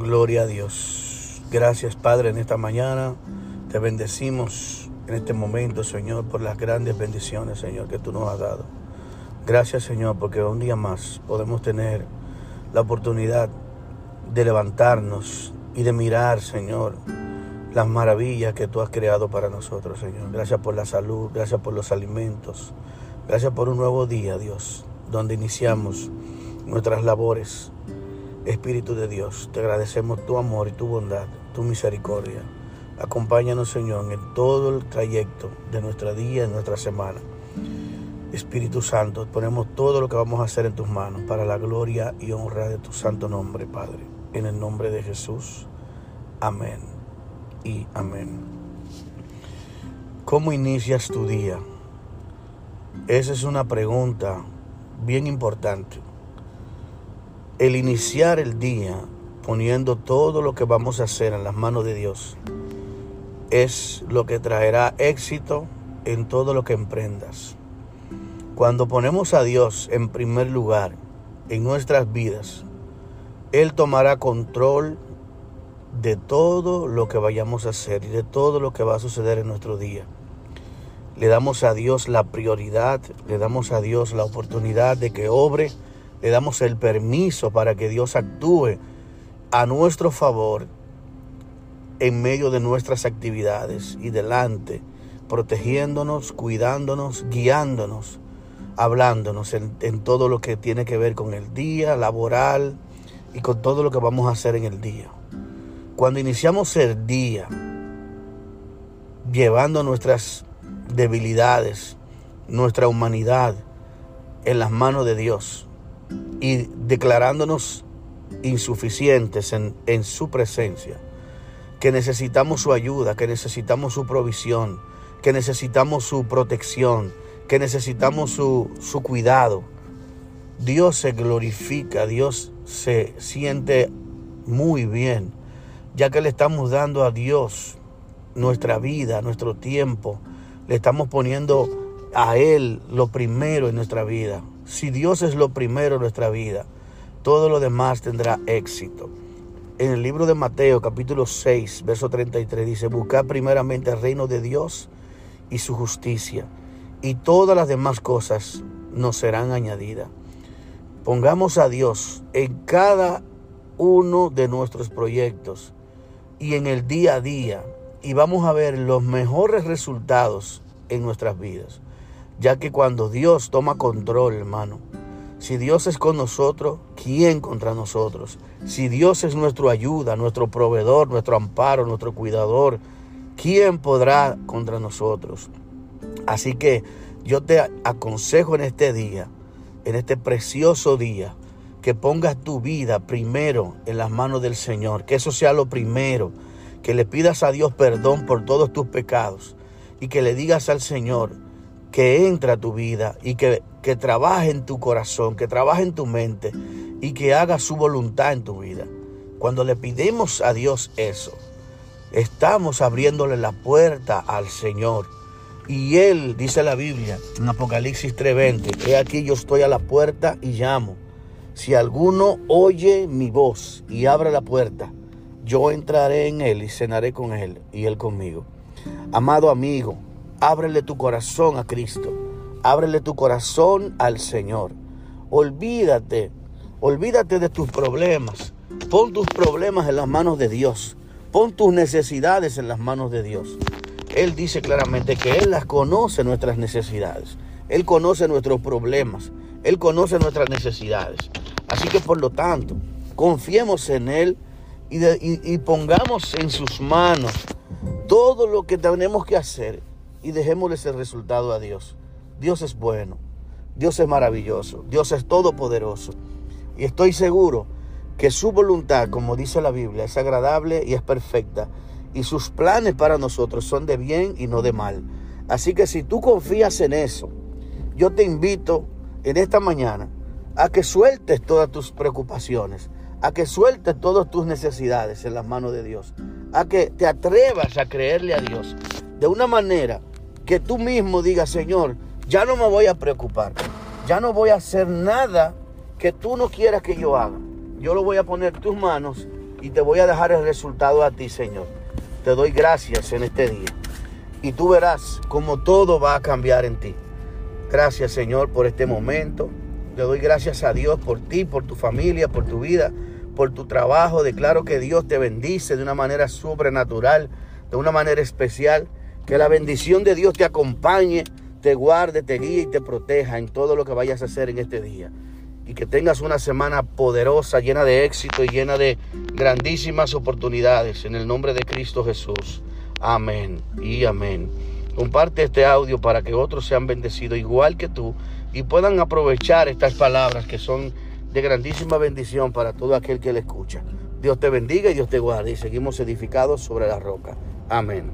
Gloria a Dios. Gracias Padre en esta mañana. Te bendecimos en este momento, Señor, por las grandes bendiciones, Señor, que tú nos has dado. Gracias, Señor, porque un día más podemos tener la oportunidad de levantarnos y de mirar, Señor, las maravillas que tú has creado para nosotros, Señor. Gracias por la salud, gracias por los alimentos, gracias por un nuevo día, Dios, donde iniciamos nuestras labores. Espíritu de Dios, te agradecemos tu amor y tu bondad, tu misericordia. Acompáñanos, Señor, en todo el trayecto de nuestra día, en nuestra semana. Espíritu Santo, ponemos todo lo que vamos a hacer en tus manos para la gloria y honra de tu santo nombre, Padre. En el nombre de Jesús. Amén y amén. ¿Cómo inicias tu día? Esa es una pregunta bien importante. El iniciar el día poniendo todo lo que vamos a hacer en las manos de Dios es lo que traerá éxito en todo lo que emprendas. Cuando ponemos a Dios en primer lugar en nuestras vidas, Él tomará control de todo lo que vayamos a hacer y de todo lo que va a suceder en nuestro día. Le damos a Dios la prioridad, le damos a Dios la oportunidad de que obre, le damos el permiso para que Dios actúe a nuestro favor en medio de nuestras actividades y delante, protegiéndonos, cuidándonos, guiándonos hablándonos en, todo lo que tiene que ver con el día laboral y con todo lo que vamos a hacer en el día. Cuando iniciamos el día llevando nuestras debilidades, nuestra humanidad en las manos de Dios y declarándonos insuficientes en, en su presencia, que necesitamos su ayuda, que necesitamos su provisión, que necesitamos su protección, que necesitamos su, su cuidado. Dios se glorifica, Dios se siente muy bien, ya que le estamos dando a Dios nuestra vida, nuestro tiempo, le estamos poniendo a Él lo primero en nuestra vida. Si Dios es lo primero en nuestra vida, todo lo demás tendrá éxito. En el libro de Mateo capítulo 6, verso 33 dice, buscad primeramente el reino de Dios y su justicia y todas las demás cosas nos serán añadidas. Pongamos a Dios en cada uno de nuestros proyectos y en el día a día y vamos a ver los mejores resultados en nuestras vidas. Ya que cuando Dios toma control, hermano, si Dios es con nosotros, ¿quién contra nosotros? Si Dios es nuestra ayuda, nuestro proveedor, nuestro amparo, nuestro cuidador, ¿quién podrá contra nosotros? Así que yo te aconsejo en este día, en este precioso día, que pongas tu vida primero en las manos del Señor, que eso sea lo primero, que le pidas a Dios perdón por todos tus pecados y que le digas al Señor que entra a tu vida y que, que trabaje en tu corazón, que trabaje en tu mente y que haga su voluntad en tu vida. Cuando le pidemos a Dios eso, estamos abriéndole la puerta al Señor y él, dice la Biblia, en Apocalipsis 3:20, he aquí yo estoy a la puerta y llamo. Si alguno oye mi voz y abre la puerta, yo entraré en él y cenaré con él y él conmigo. Amado amigo, ábrele tu corazón a Cristo. Ábrele tu corazón al Señor. Olvídate, olvídate de tus problemas. Pon tus problemas en las manos de Dios. Pon tus necesidades en las manos de Dios. Él dice claramente que Él las conoce nuestras necesidades. Él conoce nuestros problemas. Él conoce nuestras necesidades. Así que por lo tanto, confiemos en Él y, pongamos en sus manos todo lo que tenemos que hacer y dejémosle ese resultado a Dios. Dios es bueno. Dios es maravilloso. Dios es todopoderoso. Y estoy seguro que su voluntad, como dice la Biblia, es agradable y es perfecta y sus planes para nosotros son de bien y no de mal. Así que si tú confías en eso, yo te invito en esta mañana a que sueltes todas tus preocupaciones, a que sueltes todas tus necesidades en las manos de Dios, a que te atrevas a creerle a Dios de una manera que tú mismo digas, Señor, ya no me voy a preocupar, ya no voy a hacer nada que tú no quieras que yo haga. Yo lo voy a poner en tus manos y te voy a dejar el resultado a ti, Señor. Te doy gracias en este día. Y tú verás cómo todo va a cambiar en ti. Gracias, Señor, por este momento. Te doy gracias a Dios por ti, por tu familia, por tu vida, por tu trabajo. Declaro que Dios te bendice de una manera sobrenatural, de una manera especial. Que la bendición de Dios te acompañe, te guarde, te guíe y te proteja en todo lo que vayas a hacer en este día y que tengas una semana poderosa, llena de éxito y llena de grandísimas oportunidades. En el nombre de Cristo Jesús. Amén y amén. Comparte este audio para que otros sean bendecidos igual que tú y puedan aprovechar estas palabras que son de grandísima bendición para todo aquel que le escucha. Dios te bendiga y Dios te guarde y seguimos edificados sobre la roca. Amén.